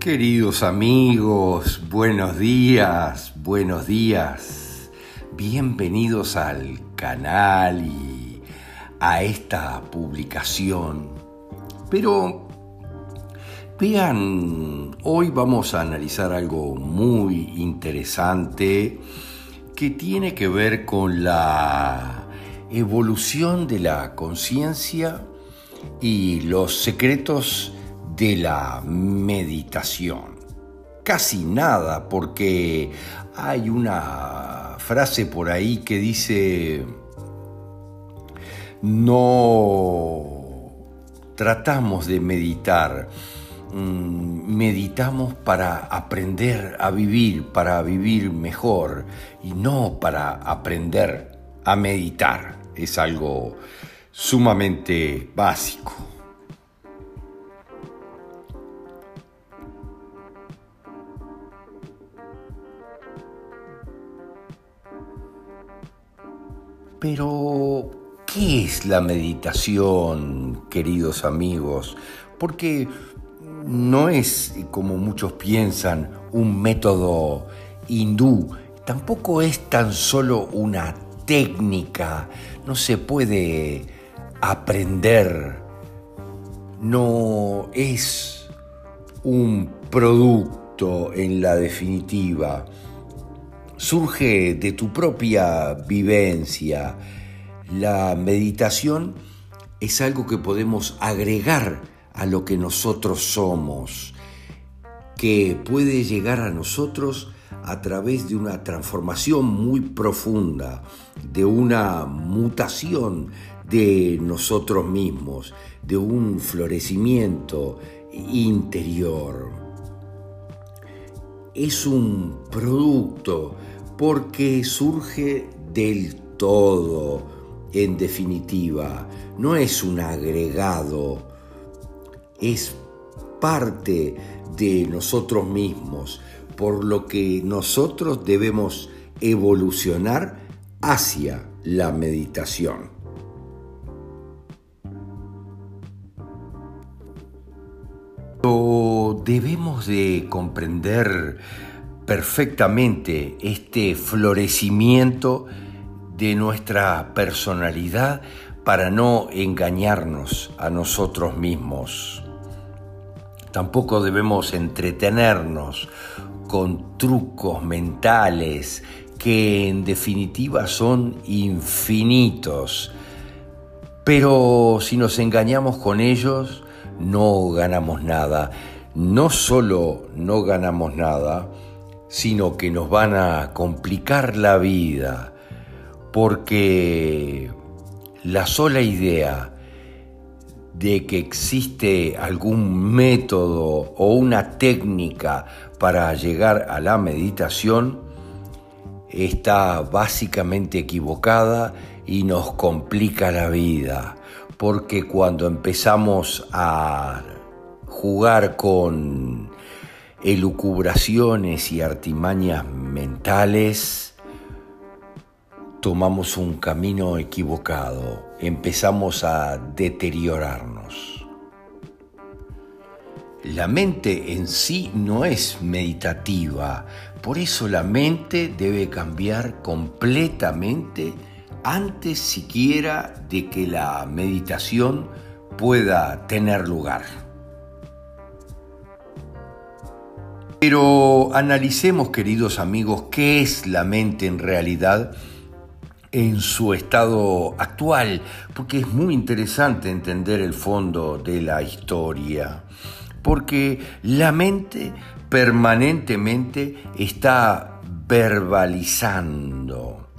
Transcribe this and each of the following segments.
Queridos amigos, buenos días, buenos días. Bienvenidos al canal y a esta publicación. Pero vean, hoy vamos a analizar algo muy interesante que tiene que ver con la evolución de la conciencia y los secretos de la meditación. Casi nada, porque hay una frase por ahí que dice, no tratamos de meditar, mm, meditamos para aprender a vivir, para vivir mejor y no para aprender a meditar. Es algo sumamente básico. Pero, ¿qué es la meditación, queridos amigos? Porque no es, como muchos piensan, un método hindú, tampoco es tan solo una técnica, no se puede aprender, no es un producto en la definitiva surge de tu propia vivencia. La meditación es algo que podemos agregar a lo que nosotros somos, que puede llegar a nosotros a través de una transformación muy profunda, de una mutación de nosotros mismos, de un florecimiento interior. Es un producto porque surge del todo, en definitiva, no es un agregado, es parte de nosotros mismos, por lo que nosotros debemos evolucionar hacia la meditación. debemos de comprender perfectamente este florecimiento de nuestra personalidad para no engañarnos a nosotros mismos. Tampoco debemos entretenernos con trucos mentales que en definitiva son infinitos. Pero si nos engañamos con ellos, no ganamos nada. No solo no ganamos nada, sino que nos van a complicar la vida, porque la sola idea de que existe algún método o una técnica para llegar a la meditación está básicamente equivocada y nos complica la vida, porque cuando empezamos a jugar con elucubraciones y artimañas mentales, tomamos un camino equivocado, empezamos a deteriorarnos. La mente en sí no es meditativa, por eso la mente debe cambiar completamente antes siquiera de que la meditación pueda tener lugar. Pero analicemos, queridos amigos, qué es la mente en realidad en su estado actual, porque es muy interesante entender el fondo de la historia, porque la mente permanentemente está verbalizando.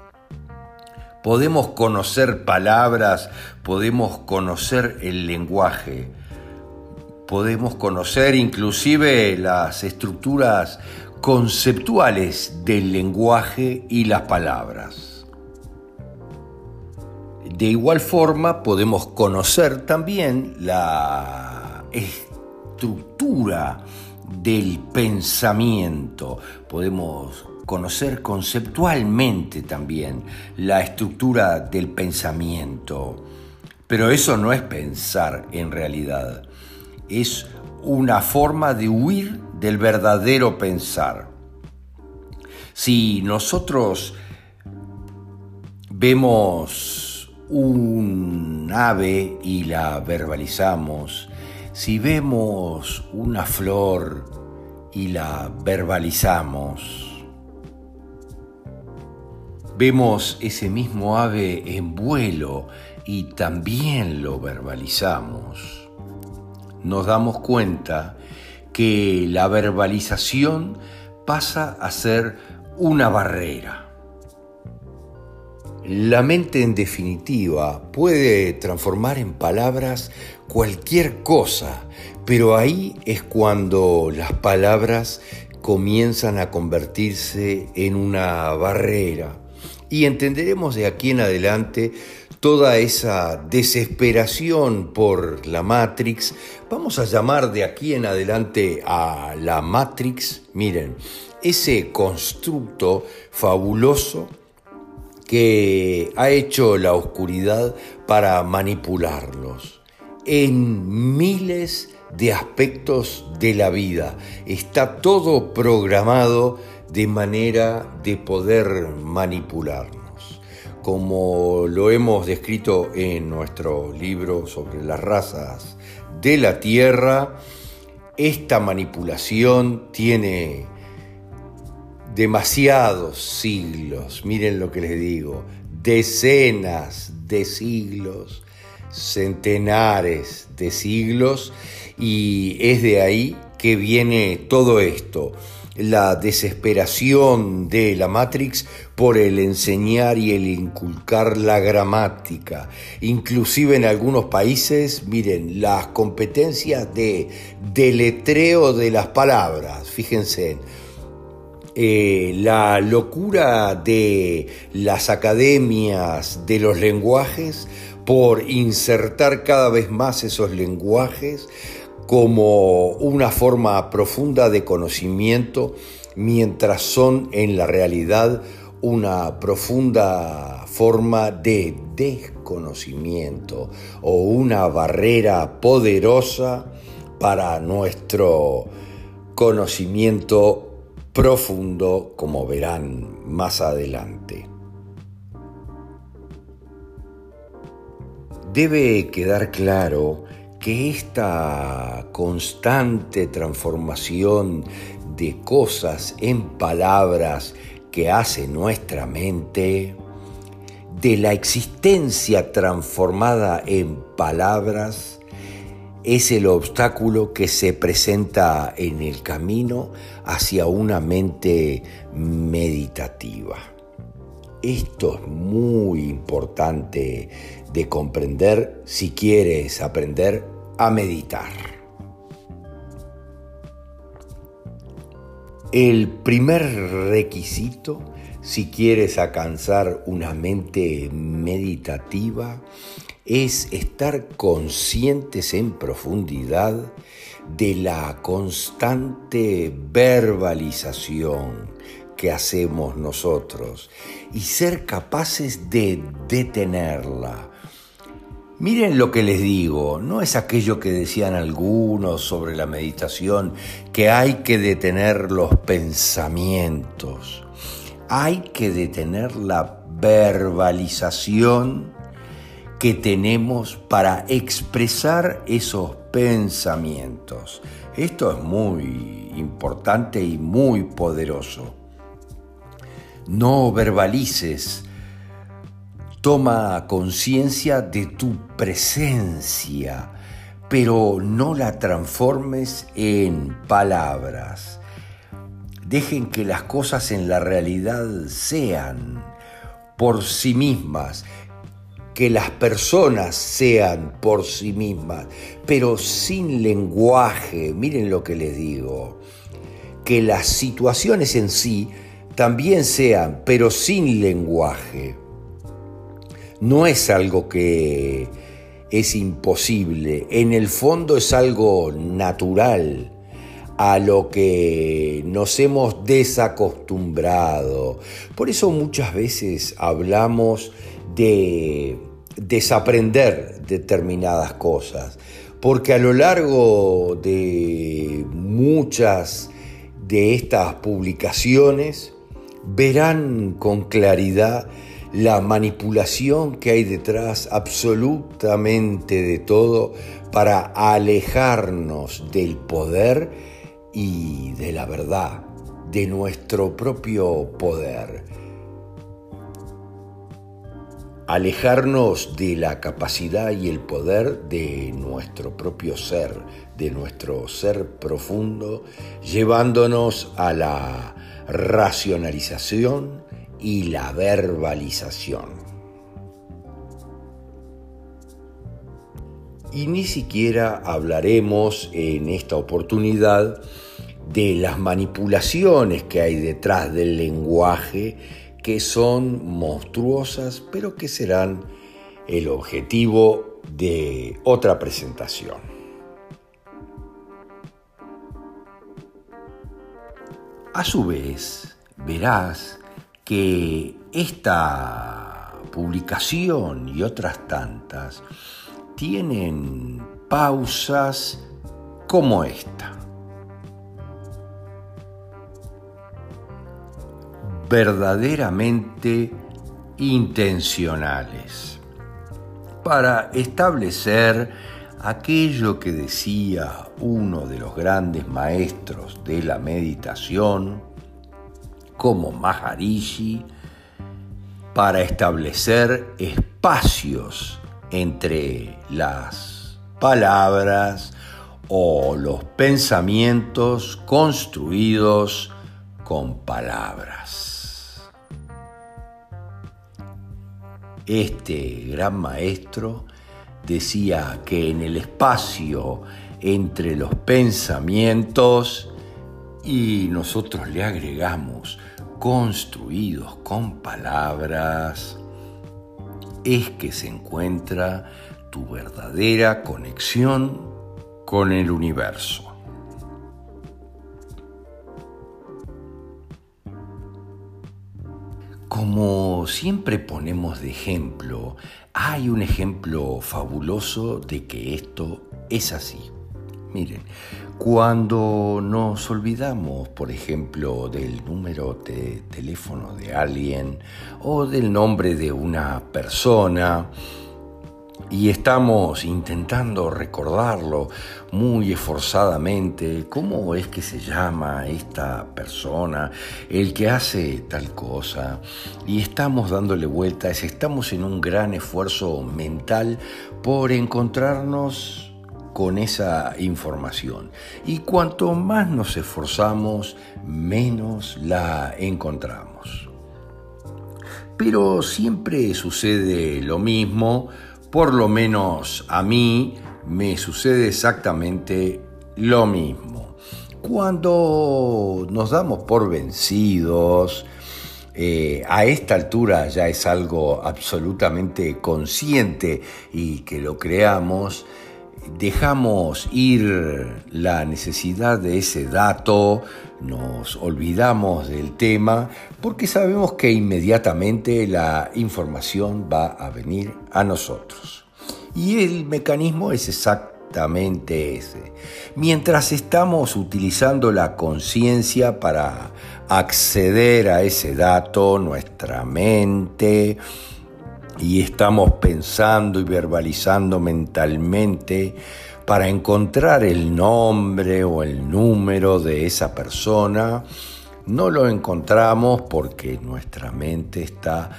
Podemos conocer palabras, podemos conocer el lenguaje, podemos conocer inclusive las estructuras conceptuales del lenguaje y las palabras. De igual forma podemos conocer también la estructura del pensamiento, podemos conocer conceptualmente también la estructura del pensamiento, pero eso no es pensar en realidad es una forma de huir del verdadero pensar. Si nosotros vemos un ave y la verbalizamos, si vemos una flor y la verbalizamos, vemos ese mismo ave en vuelo y también lo verbalizamos, nos damos cuenta que la verbalización pasa a ser una barrera. La mente en definitiva puede transformar en palabras cualquier cosa, pero ahí es cuando las palabras comienzan a convertirse en una barrera. Y entenderemos de aquí en adelante toda esa desesperación por la Matrix. Vamos a llamar de aquí en adelante a la Matrix, miren, ese constructo fabuloso que ha hecho la oscuridad para manipularlos en miles de aspectos de la vida. Está todo programado de manera de poder manipularnos. Como lo hemos descrito en nuestro libro sobre las razas de la Tierra, esta manipulación tiene demasiados siglos, miren lo que les digo, decenas de siglos, centenares de siglos, y es de ahí que viene todo esto, la desesperación de la Matrix por el enseñar y el inculcar la gramática. Inclusive en algunos países, miren, las competencias de deletreo de las palabras, fíjense, eh, la locura de las academias de los lenguajes por insertar cada vez más esos lenguajes como una forma profunda de conocimiento, mientras son en la realidad una profunda forma de desconocimiento o una barrera poderosa para nuestro conocimiento profundo, como verán más adelante. Debe quedar claro que esta constante transformación de cosas en palabras que hace nuestra mente, de la existencia transformada en palabras, es el obstáculo que se presenta en el camino hacia una mente meditativa. Esto es muy importante de comprender si quieres aprender a meditar. El primer requisito si quieres alcanzar una mente meditativa es estar conscientes en profundidad de la constante verbalización que hacemos nosotros y ser capaces de detenerla. Miren lo que les digo, no es aquello que decían algunos sobre la meditación, que hay que detener los pensamientos, hay que detener la verbalización que tenemos para expresar esos pensamientos. Esto es muy importante y muy poderoso. No verbalices, toma conciencia de tu presencia, pero no la transformes en palabras. Dejen que las cosas en la realidad sean por sí mismas que las personas sean por sí mismas, pero sin lenguaje, miren lo que les digo, que las situaciones en sí también sean, pero sin lenguaje. No es algo que es imposible, en el fondo es algo natural a lo que nos hemos desacostumbrado. Por eso muchas veces hablamos de desaprender determinadas cosas, porque a lo largo de muchas de estas publicaciones verán con claridad la manipulación que hay detrás absolutamente de todo para alejarnos del poder y de la verdad, de nuestro propio poder. Alejarnos de la capacidad y el poder de nuestro propio ser, de nuestro ser profundo, llevándonos a la racionalización y la verbalización. Y ni siquiera hablaremos en esta oportunidad de las manipulaciones que hay detrás del lenguaje que son monstruosas, pero que serán el objetivo de otra presentación. A su vez, verás que esta publicación y otras tantas tienen pausas como esta. verdaderamente intencionales para establecer aquello que decía uno de los grandes maestros de la meditación, como Maharishi, para establecer espacios entre las palabras o los pensamientos construidos con palabras. Este gran maestro decía que en el espacio entre los pensamientos y nosotros le agregamos construidos con palabras, es que se encuentra tu verdadera conexión con el universo. Como siempre ponemos de ejemplo, hay un ejemplo fabuloso de que esto es así. Miren, cuando nos olvidamos, por ejemplo, del número de teléfono de alguien o del nombre de una persona, y estamos intentando recordarlo muy esforzadamente, cómo es que se llama esta persona, el que hace tal cosa, y estamos dándole vueltas, estamos en un gran esfuerzo mental por encontrarnos con esa información. Y cuanto más nos esforzamos, menos la encontramos. Pero siempre sucede lo mismo, por lo menos a mí me sucede exactamente lo mismo. Cuando nos damos por vencidos, eh, a esta altura ya es algo absolutamente consciente y que lo creamos, dejamos ir la necesidad de ese dato, nos olvidamos del tema, porque sabemos que inmediatamente la información va a venir a nosotros. Y el mecanismo es exactamente ese. Mientras estamos utilizando la conciencia para acceder a ese dato, nuestra mente, y estamos pensando y verbalizando mentalmente para encontrar el nombre o el número de esa persona, no lo encontramos porque nuestra mente está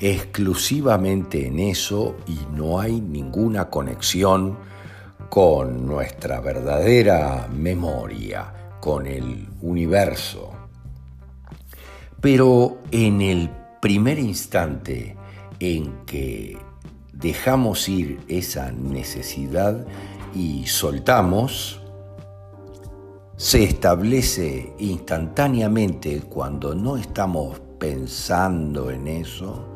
exclusivamente en eso y no hay ninguna conexión con nuestra verdadera memoria, con el universo. Pero en el primer instante en que dejamos ir esa necesidad y soltamos, se establece instantáneamente cuando no estamos pensando en eso,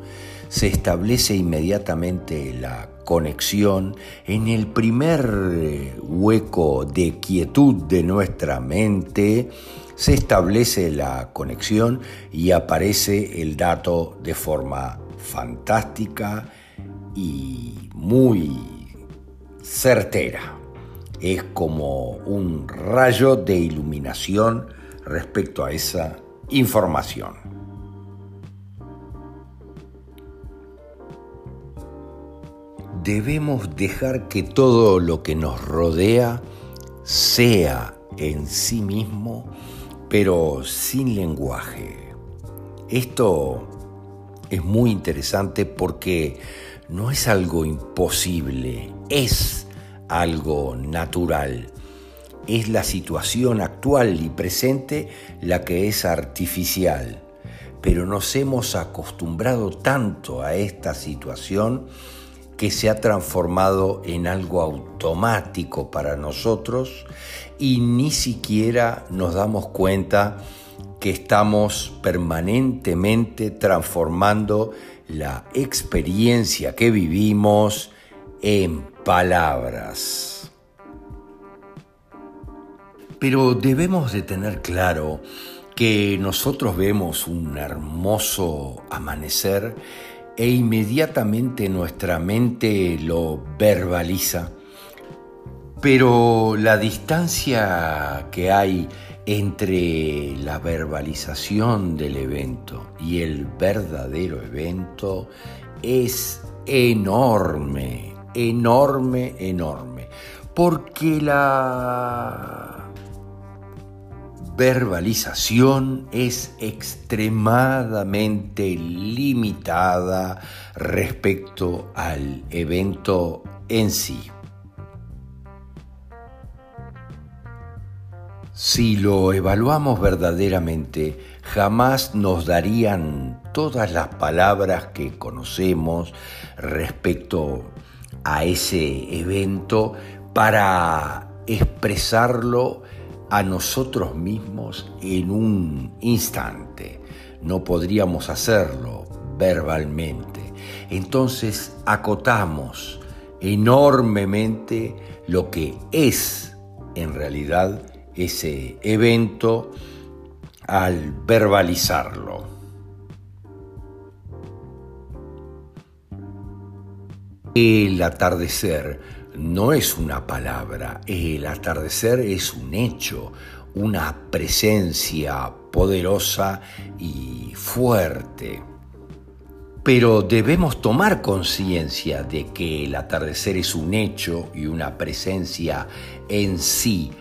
se establece inmediatamente la conexión en el primer hueco de quietud de nuestra mente, se establece la conexión y aparece el dato de forma fantástica y muy certera. es como un rayo de iluminación respecto a esa información. Debemos dejar que todo lo que nos rodea sea en sí mismo, pero sin lenguaje. Esto es muy interesante porque no es algo imposible, es algo natural. Es la situación actual y presente la que es artificial, pero nos hemos acostumbrado tanto a esta situación que se ha transformado en algo automático para nosotros y ni siquiera nos damos cuenta que estamos permanentemente transformando la experiencia que vivimos en palabras. Pero debemos de tener claro que nosotros vemos un hermoso amanecer e inmediatamente nuestra mente lo verbaliza, pero la distancia que hay entre la verbalización del evento y el verdadero evento es enorme, enorme, enorme, porque la verbalización es extremadamente limitada respecto al evento en sí. Si lo evaluamos verdaderamente, jamás nos darían todas las palabras que conocemos respecto a ese evento para expresarlo a nosotros mismos en un instante. No podríamos hacerlo verbalmente. Entonces acotamos enormemente lo que es en realidad ese evento al verbalizarlo. El atardecer no es una palabra, el atardecer es un hecho, una presencia poderosa y fuerte. Pero debemos tomar conciencia de que el atardecer es un hecho y una presencia en sí,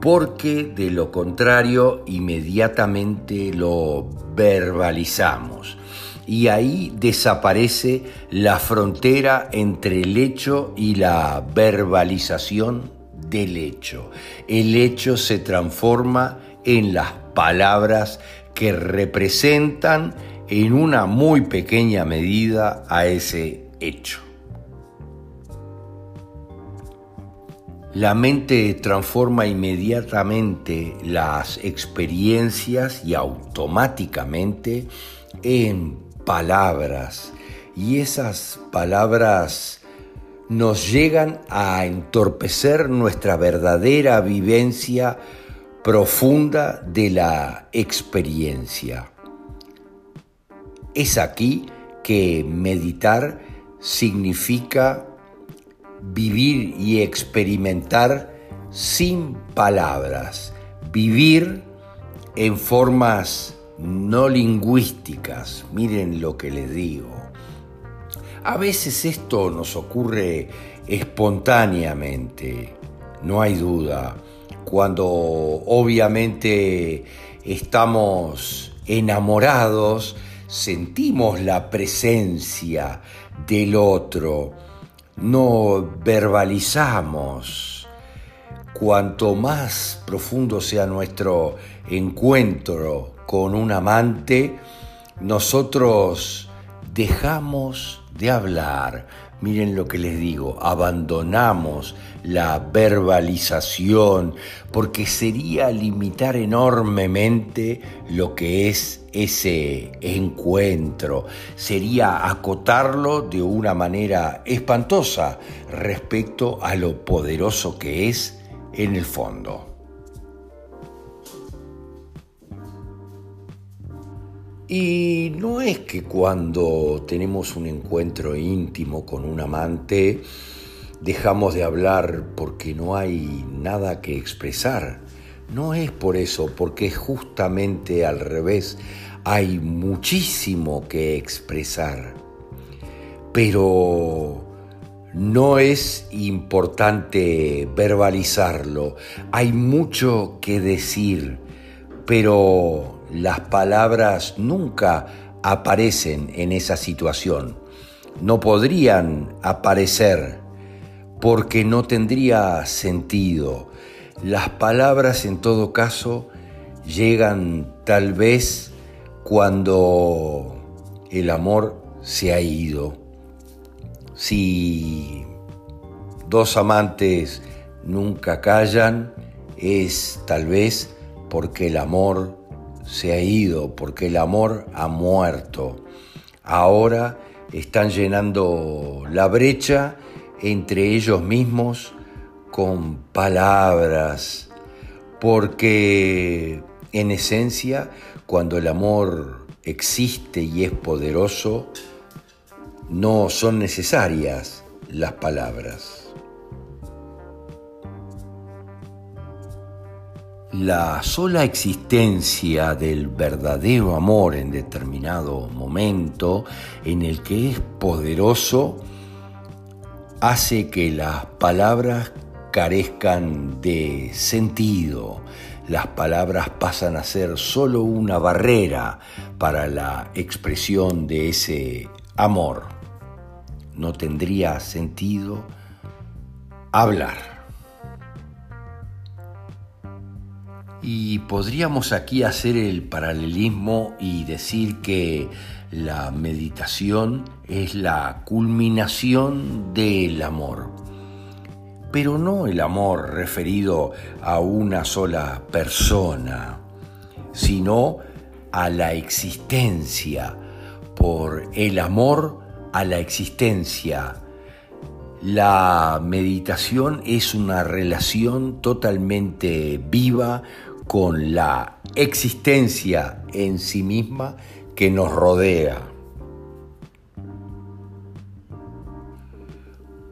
porque de lo contrario inmediatamente lo verbalizamos. Y ahí desaparece la frontera entre el hecho y la verbalización del hecho. El hecho se transforma en las palabras que representan en una muy pequeña medida a ese hecho. La mente transforma inmediatamente las experiencias y automáticamente en palabras. Y esas palabras nos llegan a entorpecer nuestra verdadera vivencia profunda de la experiencia. Es aquí que meditar significa vivir y experimentar sin palabras, vivir en formas no lingüísticas. Miren lo que les digo. A veces esto nos ocurre espontáneamente, no hay duda, cuando obviamente estamos enamorados, sentimos la presencia del otro, no verbalizamos. Cuanto más profundo sea nuestro encuentro con un amante, nosotros dejamos de hablar. Miren lo que les digo, abandonamos la verbalización porque sería limitar enormemente lo que es ese encuentro, sería acotarlo de una manera espantosa respecto a lo poderoso que es en el fondo. Y no es que cuando tenemos un encuentro íntimo con un amante dejamos de hablar porque no hay nada que expresar. No es por eso, porque es justamente al revés. Hay muchísimo que expresar. Pero no es importante verbalizarlo. Hay mucho que decir, pero las palabras nunca aparecen en esa situación. No podrían aparecer porque no tendría sentido. Las palabras en todo caso llegan tal vez cuando el amor se ha ido. Si dos amantes nunca callan, es tal vez porque el amor se ha ido, porque el amor ha muerto. Ahora están llenando la brecha entre ellos mismos con palabras, porque en esencia, cuando el amor existe y es poderoso, no son necesarias las palabras. La sola existencia del verdadero amor en determinado momento en el que es poderoso hace que las palabras carezcan de sentido. Las palabras pasan a ser solo una barrera para la expresión de ese amor. No tendría sentido hablar. Y podríamos aquí hacer el paralelismo y decir que la meditación es la culminación del amor, pero no el amor referido a una sola persona, sino a la existencia, por el amor a la existencia. La meditación es una relación totalmente viva con la existencia en sí misma que nos rodea.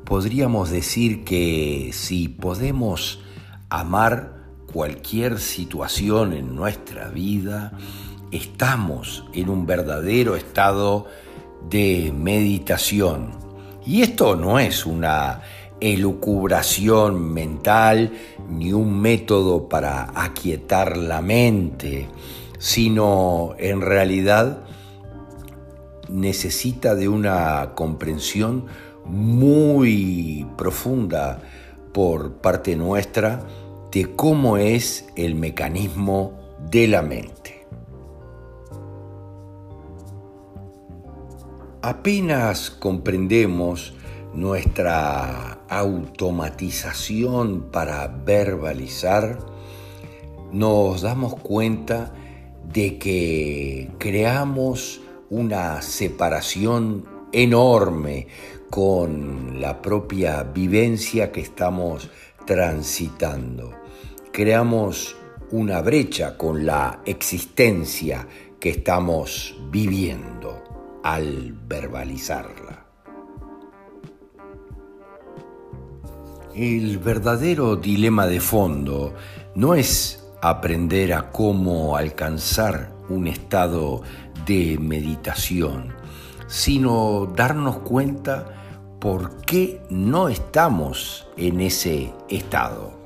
Podríamos decir que si podemos amar cualquier situación en nuestra vida, estamos en un verdadero estado de meditación. Y esto no es una elucubración mental ni un método para aquietar la mente sino en realidad necesita de una comprensión muy profunda por parte nuestra de cómo es el mecanismo de la mente. Apenas comprendemos nuestra automatización para verbalizar, nos damos cuenta de que creamos una separación enorme con la propia vivencia que estamos transitando. Creamos una brecha con la existencia que estamos viviendo al verbalizarla. El verdadero dilema de fondo no es aprender a cómo alcanzar un estado de meditación, sino darnos cuenta por qué no estamos en ese estado.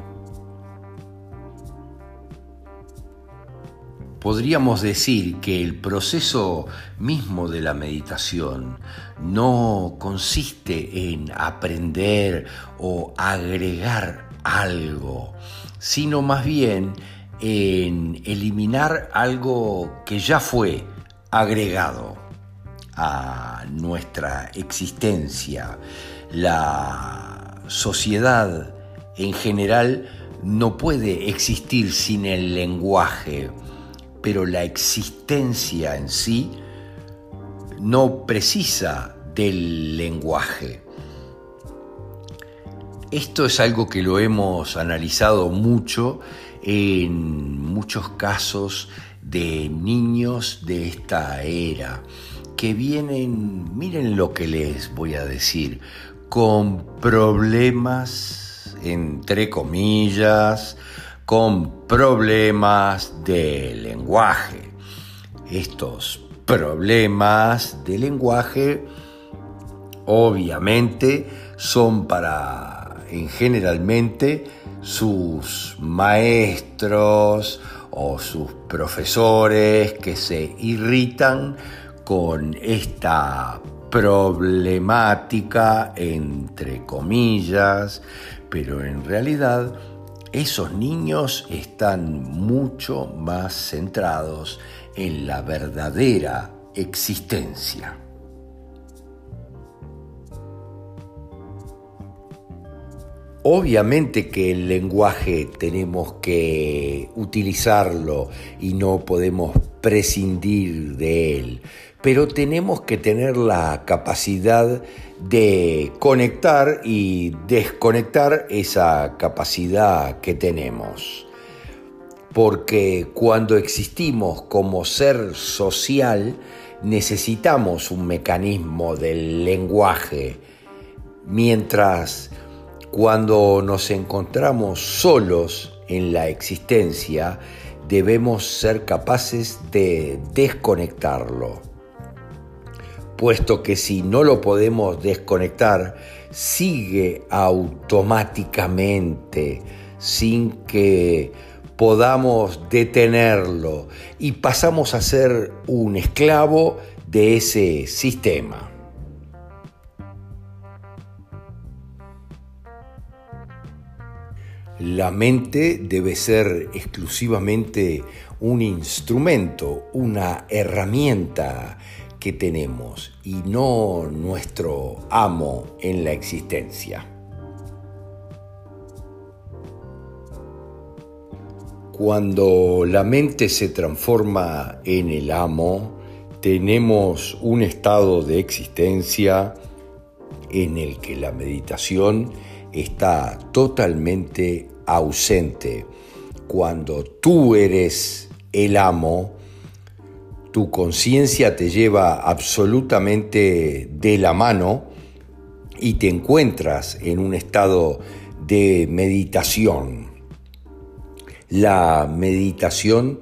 Podríamos decir que el proceso mismo de la meditación no consiste en aprender o agregar algo, sino más bien en eliminar algo que ya fue agregado a nuestra existencia. La sociedad en general no puede existir sin el lenguaje, pero la existencia en sí no precisa del lenguaje. Esto es algo que lo hemos analizado mucho en muchos casos de niños de esta era que vienen, miren lo que les voy a decir, con problemas, entre comillas, con problemas de lenguaje. Estos problemas de lenguaje obviamente son para en generalmente sus maestros o sus profesores que se irritan con esta problemática entre comillas, pero en realidad esos niños están mucho más centrados en la verdadera existencia. Obviamente que el lenguaje tenemos que utilizarlo y no podemos prescindir de él, pero tenemos que tener la capacidad de conectar y desconectar esa capacidad que tenemos. Porque cuando existimos como ser social, necesitamos un mecanismo del lenguaje, mientras cuando nos encontramos solos en la existencia, debemos ser capaces de desconectarlo puesto que si no lo podemos desconectar, sigue automáticamente sin que podamos detenerlo y pasamos a ser un esclavo de ese sistema. La mente debe ser exclusivamente un instrumento, una herramienta que tenemos y no nuestro amo en la existencia. Cuando la mente se transforma en el amo, tenemos un estado de existencia en el que la meditación está totalmente ausente. Cuando tú eres el amo, tu conciencia te lleva absolutamente de la mano y te encuentras en un estado de meditación. La meditación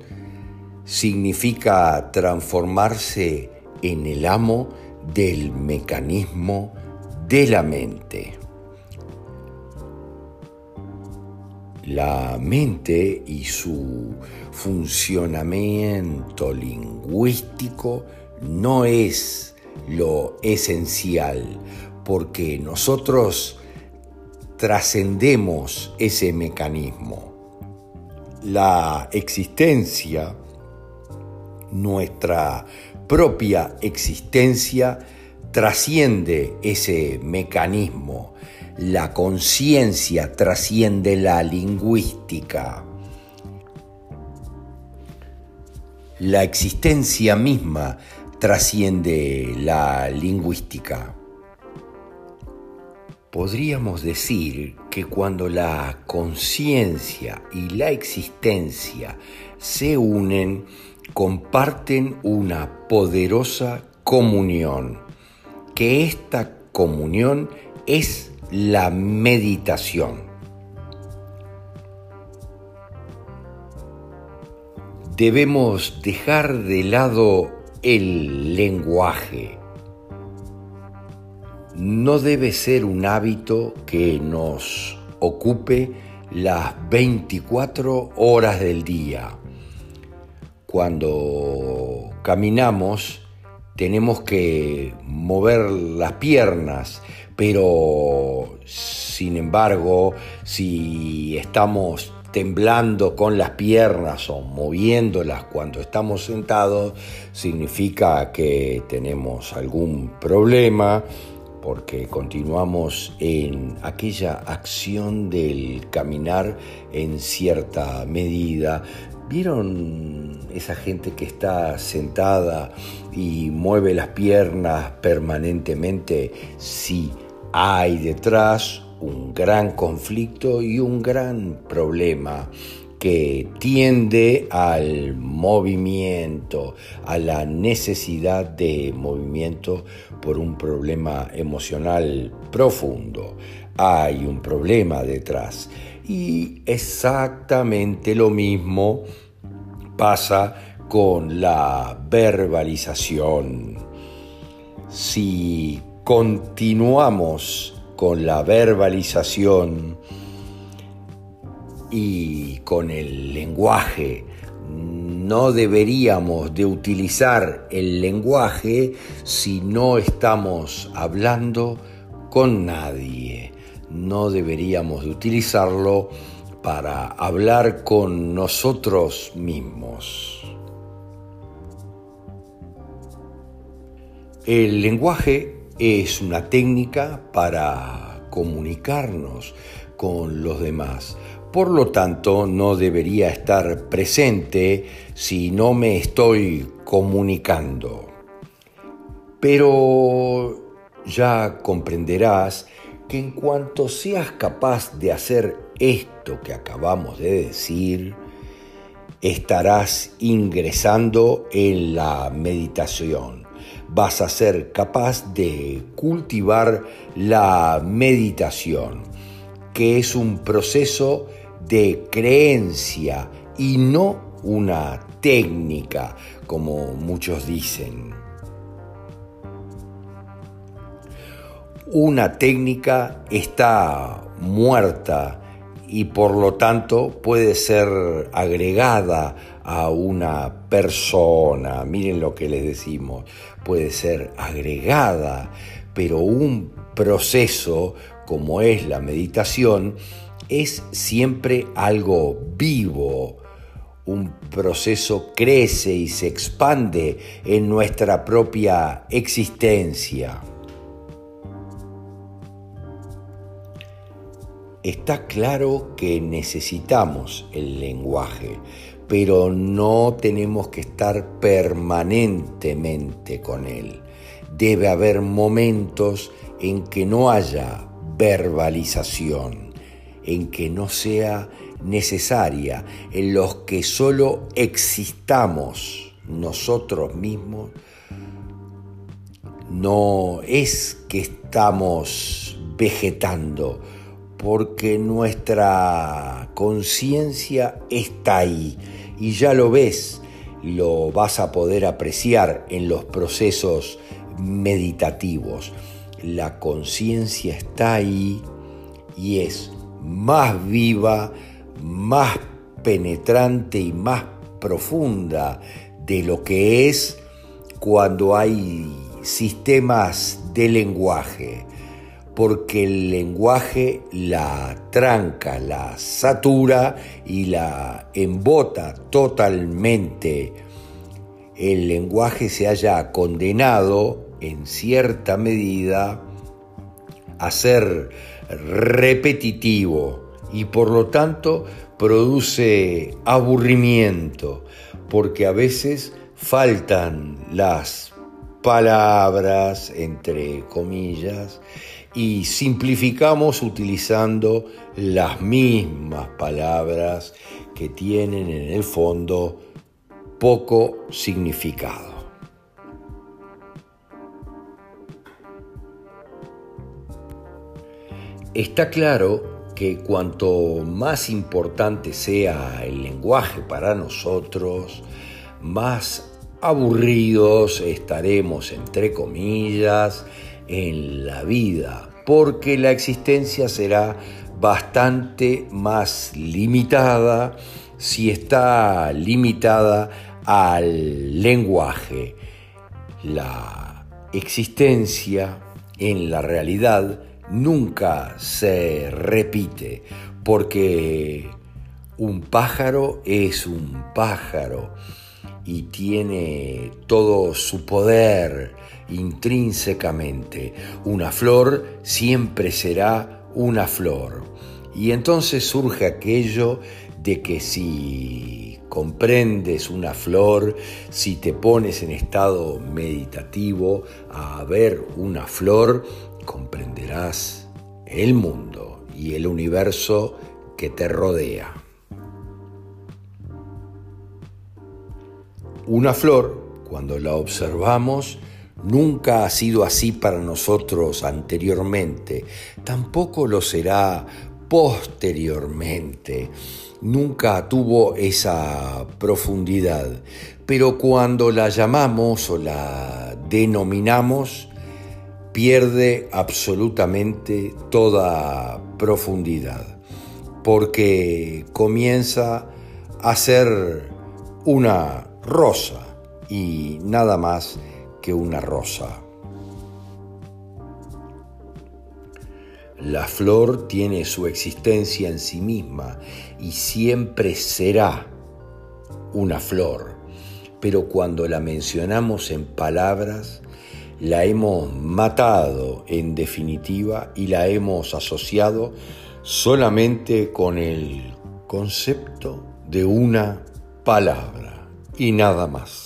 significa transformarse en el amo del mecanismo de la mente. La mente y su funcionamiento lingüístico no es lo esencial, porque nosotros trascendemos ese mecanismo. La existencia, nuestra propia existencia, trasciende ese mecanismo la conciencia trasciende la lingüística. La existencia misma trasciende la lingüística. Podríamos decir que cuando la conciencia y la existencia se unen, comparten una poderosa comunión, que esta comunión es la meditación. Debemos dejar de lado el lenguaje. No debe ser un hábito que nos ocupe las 24 horas del día. Cuando caminamos tenemos que mover las piernas, pero sin embargo, si estamos temblando con las piernas o moviéndolas cuando estamos sentados, significa que tenemos algún problema porque continuamos en aquella acción del caminar en cierta medida. ¿Vieron esa gente que está sentada y mueve las piernas permanentemente? Sí hay detrás un gran conflicto y un gran problema que tiende al movimiento, a la necesidad de movimiento por un problema emocional profundo. Hay un problema detrás. Y exactamente lo mismo pasa con la verbalización. Si continuamos con la verbalización, y con el lenguaje. No deberíamos de utilizar el lenguaje si no estamos hablando con nadie. No deberíamos de utilizarlo para hablar con nosotros mismos. El lenguaje es una técnica para comunicarnos con los demás, por lo tanto, no debería estar presente si no me estoy comunicando. Pero ya comprenderás que en cuanto seas capaz de hacer esto que acabamos de decir, estarás ingresando en la meditación. Vas a ser capaz de cultivar la meditación, que es un proceso de creencia y no una técnica, como muchos dicen. Una técnica está muerta y por lo tanto puede ser agregada a una persona. Miren lo que les decimos, puede ser agregada, pero un proceso como es la meditación es siempre algo vivo. Un proceso crece y se expande en nuestra propia existencia. Está claro que necesitamos el lenguaje, pero no tenemos que estar permanentemente con él. Debe haber momentos en que no haya verbalización en que no sea necesaria, en los que solo existamos nosotros mismos, no es que estamos vegetando, porque nuestra conciencia está ahí y ya lo ves, lo vas a poder apreciar en los procesos meditativos. La conciencia está ahí y es más viva, más penetrante y más profunda de lo que es cuando hay sistemas de lenguaje, porque el lenguaje la tranca, la satura y la embota totalmente. El lenguaje se haya condenado en cierta medida a ser repetitivo y por lo tanto produce aburrimiento, porque a veces faltan las palabras, entre comillas, y simplificamos utilizando las mismas palabras que tienen en el fondo poco significado. Está claro que cuanto más importante sea el lenguaje para nosotros, más aburridos estaremos, entre comillas, en la vida, porque la existencia será bastante más limitada si está limitada al lenguaje. La existencia en la realidad nunca se repite, porque un pájaro es un pájaro y tiene todo su poder intrínsecamente. Una flor siempre será una flor. Y entonces surge aquello de que si comprendes una flor, si te pones en estado meditativo a ver una flor, comprenderás el mundo y el universo que te rodea. Una flor, cuando la observamos, nunca ha sido así para nosotros anteriormente, tampoco lo será posteriormente. Nunca tuvo esa profundidad, pero cuando la llamamos o la denominamos, pierde absolutamente toda profundidad, porque comienza a ser una rosa y nada más que una rosa. La flor tiene su existencia en sí misma y siempre será una flor, pero cuando la mencionamos en palabras, la hemos matado en definitiva y la hemos asociado solamente con el concepto de una palabra y nada más.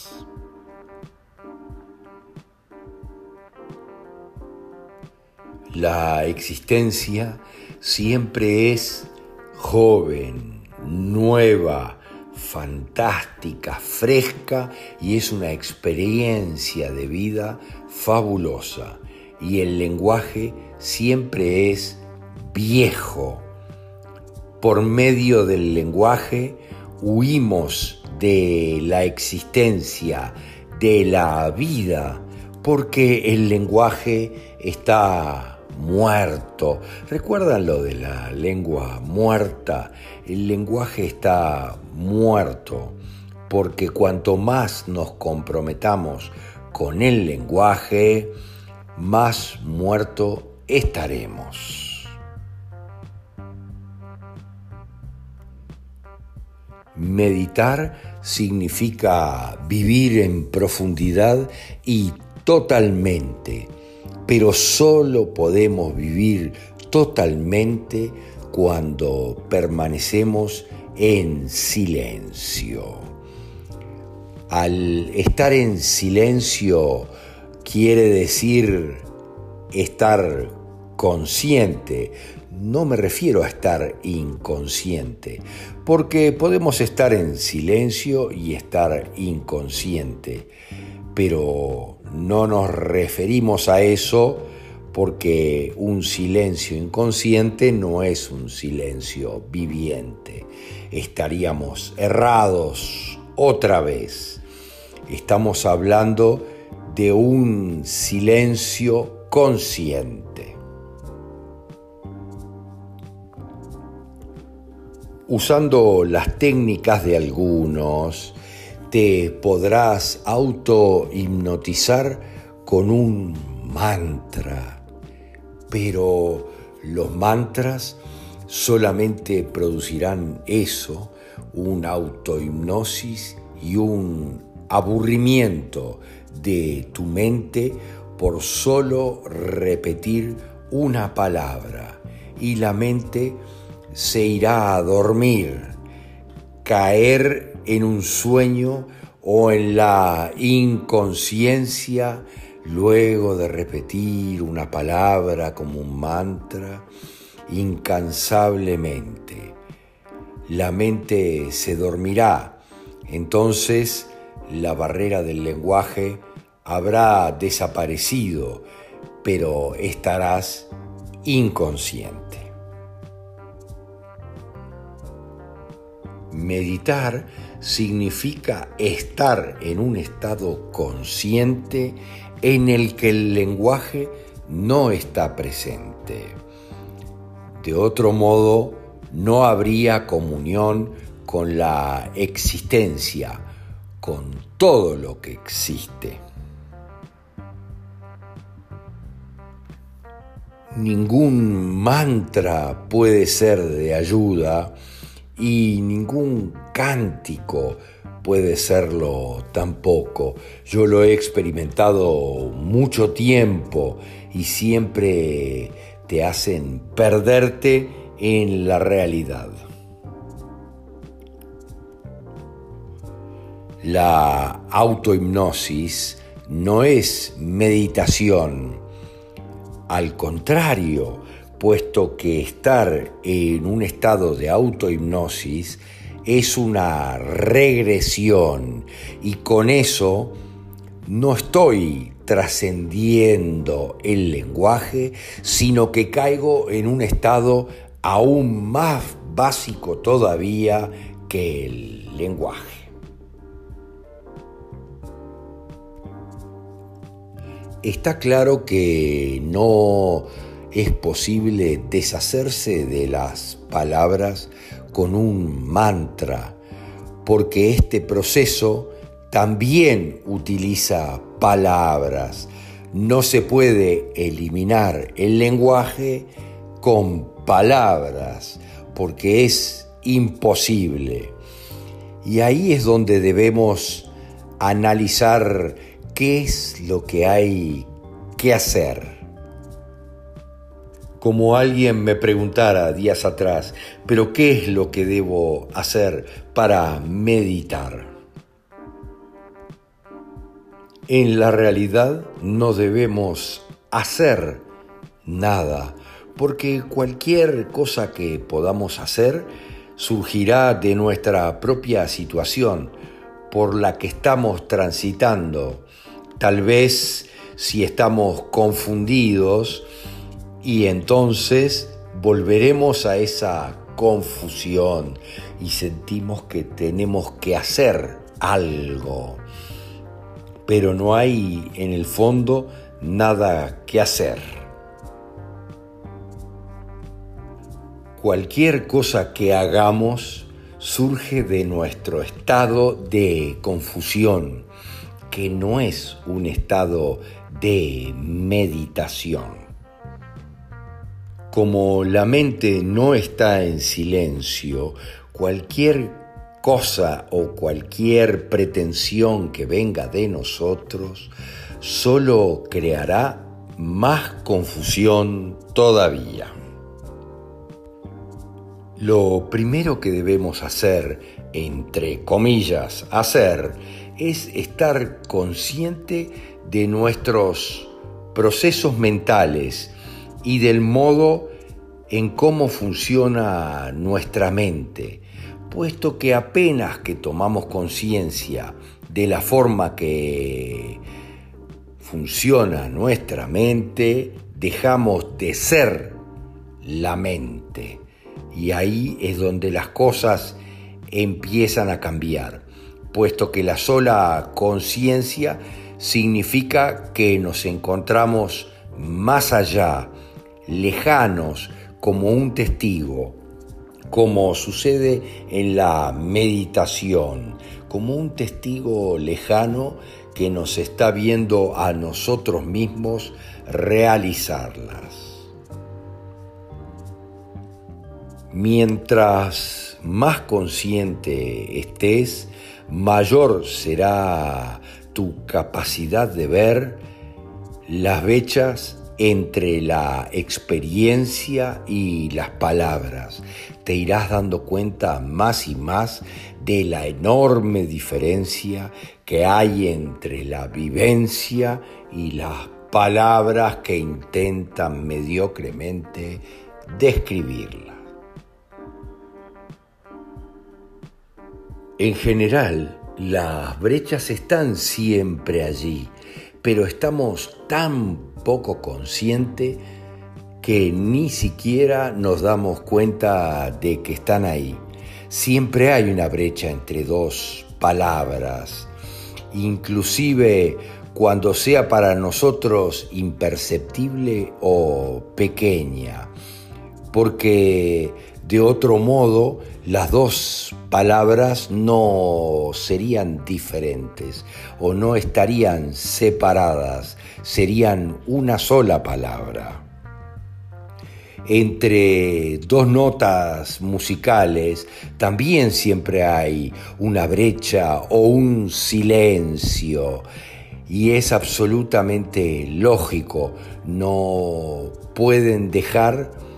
La existencia siempre es joven, nueva, fantástica, fresca y es una experiencia de vida fabulosa. Y el lenguaje siempre es viejo. Por medio del lenguaje huimos de la existencia, de la vida, porque el lenguaje está muerto. ¿Recuerdan lo de la lengua muerta? El lenguaje está muerto porque cuanto más nos comprometamos con el lenguaje, más muerto estaremos. Meditar significa vivir en profundidad y totalmente pero solo podemos vivir totalmente cuando permanecemos en silencio. Al estar en silencio quiere decir estar consciente. No me refiero a estar inconsciente, porque podemos estar en silencio y estar inconsciente pero no nos referimos a eso porque un silencio inconsciente no es un silencio viviente. Estaríamos errados otra vez. Estamos hablando de un silencio consciente. Usando las técnicas de algunos, te podrás auto-hipnotizar con un mantra, pero los mantras solamente producirán eso, un auto-hipnosis y un aburrimiento de tu mente por solo repetir una palabra. Y la mente se irá a dormir, caer en un sueño o en la inconsciencia luego de repetir una palabra como un mantra incansablemente. La mente se dormirá, entonces la barrera del lenguaje habrá desaparecido, pero estarás inconsciente. Meditar significa estar en un estado consciente en el que el lenguaje no está presente. De otro modo, no habría comunión con la existencia, con todo lo que existe. Ningún mantra puede ser de ayuda y ningún cántico puede serlo tampoco. Yo lo he experimentado mucho tiempo y siempre te hacen perderte en la realidad. La autohipnosis no es meditación, al contrario, puesto que estar en un estado de autohipnosis es una regresión y con eso no estoy trascendiendo el lenguaje, sino que caigo en un estado aún más básico todavía que el lenguaje. Está claro que no es posible deshacerse de las palabras con un mantra, porque este proceso también utiliza palabras. No se puede eliminar el lenguaje con palabras, porque es imposible. Y ahí es donde debemos analizar qué es lo que hay que hacer como alguien me preguntara días atrás, pero ¿qué es lo que debo hacer para meditar? En la realidad no debemos hacer nada, porque cualquier cosa que podamos hacer surgirá de nuestra propia situación por la que estamos transitando. Tal vez si estamos confundidos, y entonces volveremos a esa confusión y sentimos que tenemos que hacer algo. Pero no hay en el fondo nada que hacer. Cualquier cosa que hagamos surge de nuestro estado de confusión, que no es un estado de meditación. Como la mente no está en silencio, cualquier cosa o cualquier pretensión que venga de nosotros solo creará más confusión todavía. Lo primero que debemos hacer, entre comillas, hacer, es estar consciente de nuestros procesos mentales y del modo en cómo funciona nuestra mente, puesto que apenas que tomamos conciencia de la forma que funciona nuestra mente, dejamos de ser la mente. Y ahí es donde las cosas empiezan a cambiar, puesto que la sola conciencia significa que nos encontramos más allá lejanos como un testigo, como sucede en la meditación, como un testigo lejano que nos está viendo a nosotros mismos realizarlas. Mientras más consciente estés, mayor será tu capacidad de ver las brechas entre la experiencia y las palabras. Te irás dando cuenta más y más de la enorme diferencia que hay entre la vivencia y las palabras que intentan mediocremente describirla. En general, las brechas están siempre allí, pero estamos tan poco consciente que ni siquiera nos damos cuenta de que están ahí. Siempre hay una brecha entre dos palabras, inclusive cuando sea para nosotros imperceptible o pequeña, porque de otro modo las dos palabras no serían diferentes o no estarían separadas, serían una sola palabra. Entre dos notas musicales también siempre hay una brecha o un silencio y es absolutamente lógico, no pueden dejar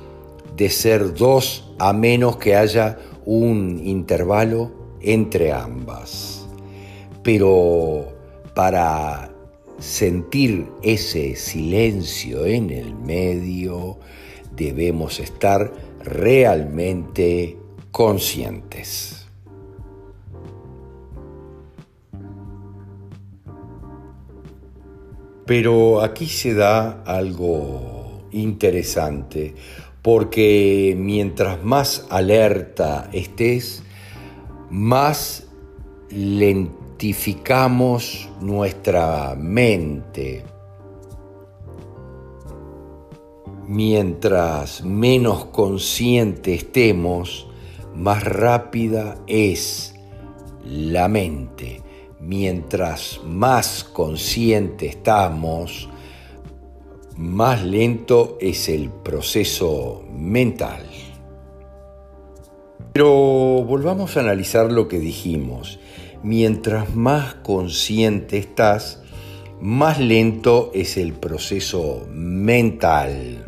de ser dos a menos que haya un intervalo entre ambas. Pero para sentir ese silencio en el medio, debemos estar realmente conscientes. Pero aquí se da algo interesante, porque mientras más alerta estés, más lentificamos nuestra mente. Mientras menos consciente estemos, más rápida es la mente. Mientras más consciente estamos, más lento es el proceso mental. Pero volvamos a analizar lo que dijimos. Mientras más consciente estás, más lento es el proceso mental.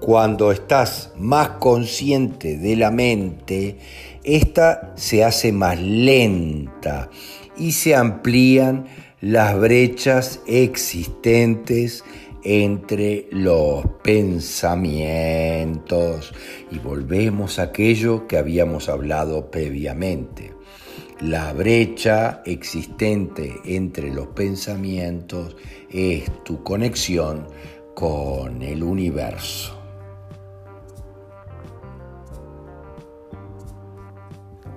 Cuando estás más consciente de la mente, esta se hace más lenta y se amplían las brechas existentes entre los pensamientos y volvemos a aquello que habíamos hablado previamente. La brecha existente entre los pensamientos es tu conexión con el universo.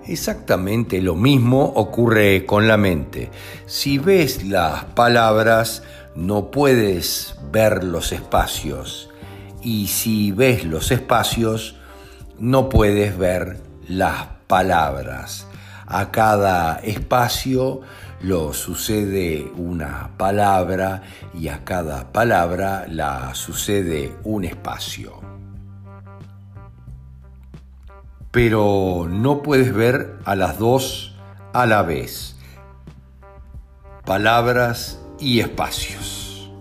Exactamente lo mismo ocurre con la mente. Si ves las palabras, no puedes ver los espacios. Y si ves los espacios, no puedes ver las palabras. A cada espacio lo sucede una palabra y a cada palabra la sucede un espacio pero no puedes ver a las dos a la vez. Palabras y espacios.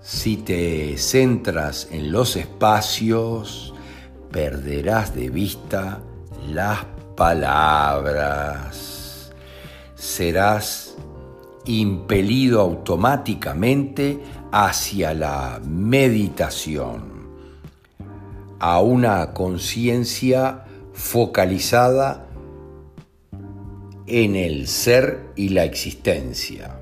Si te centras en los espacios, perderás de vista las palabras. Serás impelido automáticamente hacia la meditación a una conciencia focalizada en el ser y la existencia.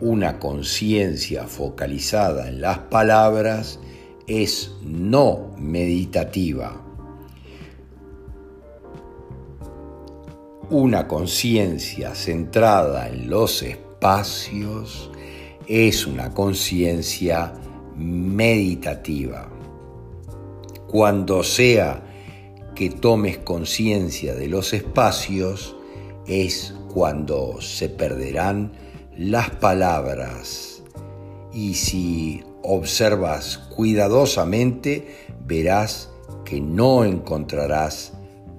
Una conciencia focalizada en las palabras es no meditativa. Una conciencia centrada en los espacios es una conciencia meditativa. Cuando sea que tomes conciencia de los espacios, es cuando se perderán las palabras. Y si observas cuidadosamente, verás que no encontrarás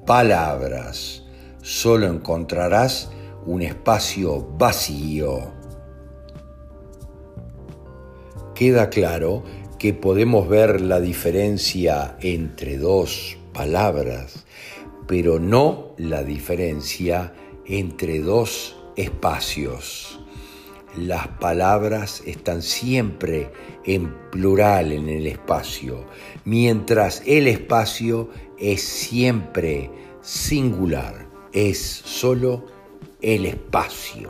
palabras, solo encontrarás un espacio vacío. Queda claro que podemos ver la diferencia entre dos palabras, pero no la diferencia entre dos espacios. Las palabras están siempre en plural en el espacio, mientras el espacio es siempre singular, es solo el espacio.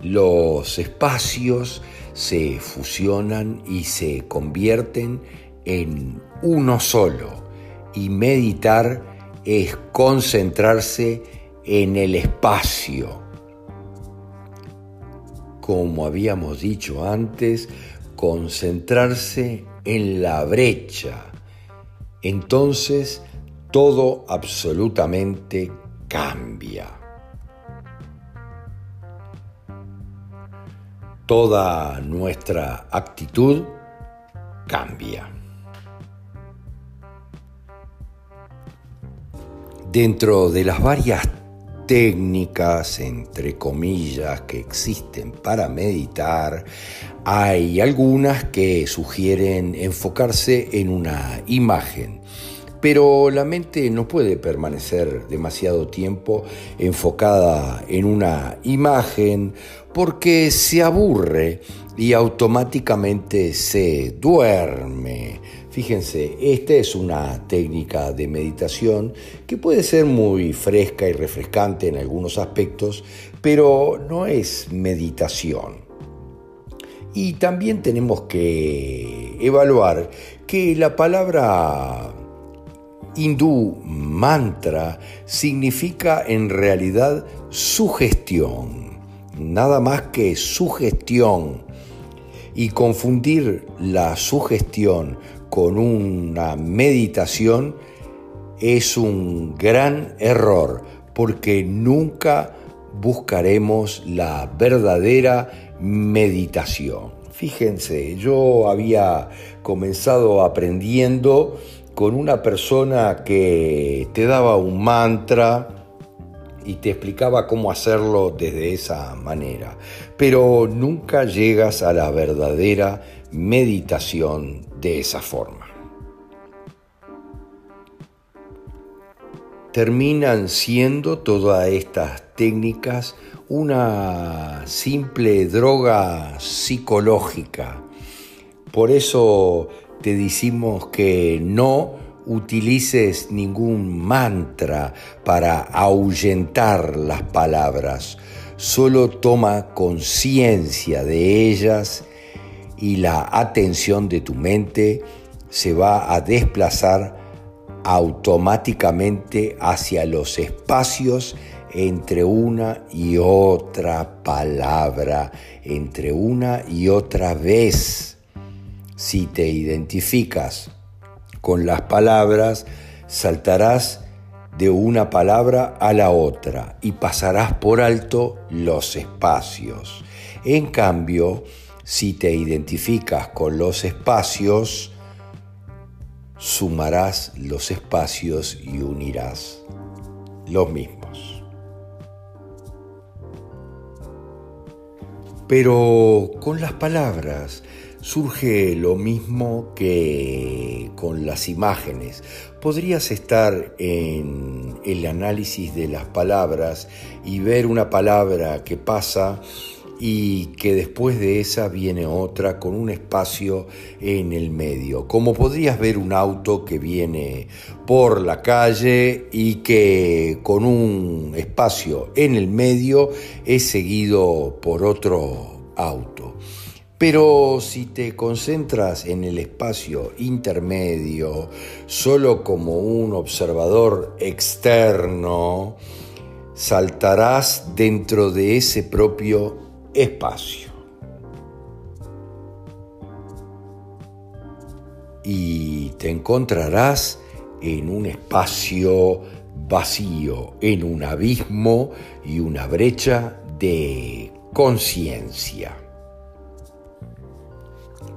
Los espacios se fusionan y se convierten en uno solo y meditar es concentrarse en el espacio. Como habíamos dicho antes, concentrarse en la brecha. Entonces todo absolutamente cambia. Toda nuestra actitud cambia. Dentro de las varias técnicas, entre comillas, que existen para meditar, hay algunas que sugieren enfocarse en una imagen pero la mente no puede permanecer demasiado tiempo enfocada en una imagen porque se aburre y automáticamente se duerme Fíjense, esta es una técnica de meditación que puede ser muy fresca y refrescante en algunos aspectos, pero no es meditación. Y también tenemos que evaluar que la palabra hindú mantra significa en realidad sugestión, nada más que sugestión. Y confundir la sugestión con una meditación es un gran error porque nunca buscaremos la verdadera meditación. Fíjense, yo había comenzado aprendiendo con una persona que te daba un mantra y te explicaba cómo hacerlo desde esa manera, pero nunca llegas a la verdadera meditación de esa forma. Terminan siendo todas estas técnicas una simple droga psicológica. Por eso te decimos que no utilices ningún mantra para ahuyentar las palabras, solo toma conciencia de ellas y la atención de tu mente se va a desplazar automáticamente hacia los espacios entre una y otra palabra, entre una y otra vez. Si te identificas con las palabras, saltarás de una palabra a la otra y pasarás por alto los espacios. En cambio, si te identificas con los espacios, sumarás los espacios y unirás los mismos. Pero con las palabras surge lo mismo que con las imágenes. Podrías estar en el análisis de las palabras y ver una palabra que pasa y que después de esa viene otra con un espacio en el medio. Como podrías ver un auto que viene por la calle y que con un espacio en el medio es seguido por otro auto. Pero si te concentras en el espacio intermedio solo como un observador externo, saltarás dentro de ese propio espacio. Y te encontrarás en un espacio vacío, en un abismo y una brecha de conciencia.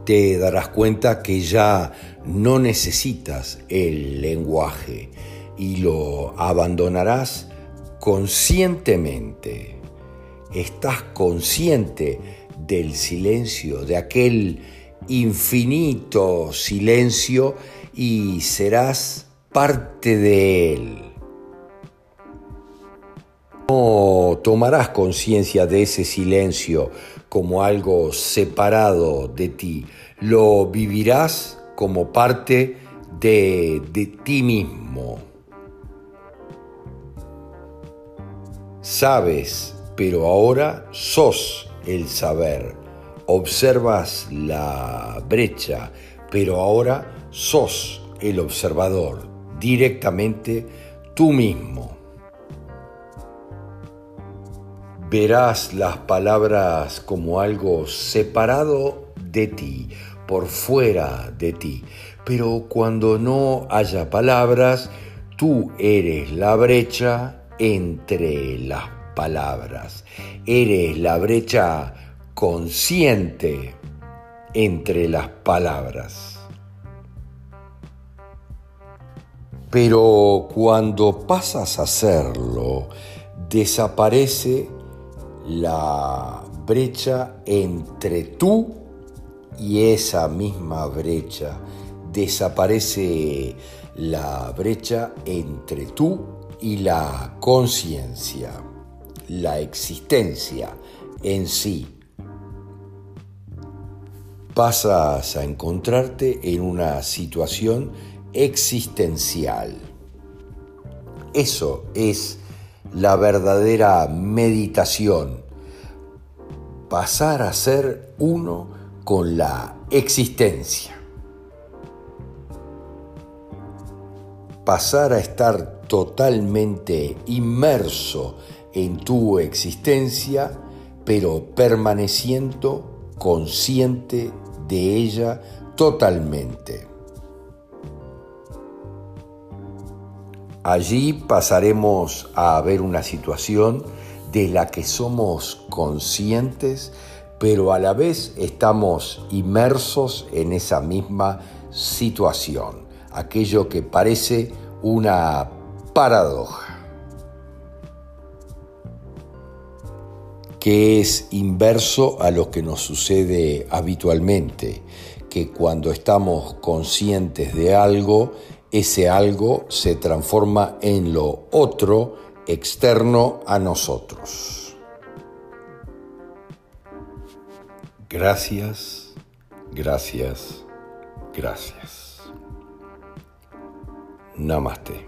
Te darás cuenta que ya no necesitas el lenguaje y lo abandonarás conscientemente estás consciente del silencio, de aquel infinito silencio y serás parte de él. No tomarás conciencia de ese silencio como algo separado de ti, lo vivirás como parte de, de ti mismo. Sabes pero ahora sos el saber. Observas la brecha, pero ahora sos el observador, directamente tú mismo. Verás las palabras como algo separado de ti, por fuera de ti, pero cuando no haya palabras, tú eres la brecha entre las palabras. Eres la brecha consciente entre las palabras. Pero cuando pasas a hacerlo, desaparece la brecha entre tú y esa misma brecha. Desaparece la brecha entre tú y la conciencia la existencia en sí. pasas a encontrarte en una situación existencial. Eso es la verdadera meditación. Pasar a ser uno con la existencia. Pasar a estar totalmente inmerso en tu existencia, pero permaneciendo consciente de ella totalmente. Allí pasaremos a ver una situación de la que somos conscientes, pero a la vez estamos inmersos en esa misma situación, aquello que parece una paradoja, que es inverso a lo que nos sucede habitualmente, que cuando estamos conscientes de algo, ese algo se transforma en lo otro externo a nosotros. Gracias, gracias, gracias. Namaste.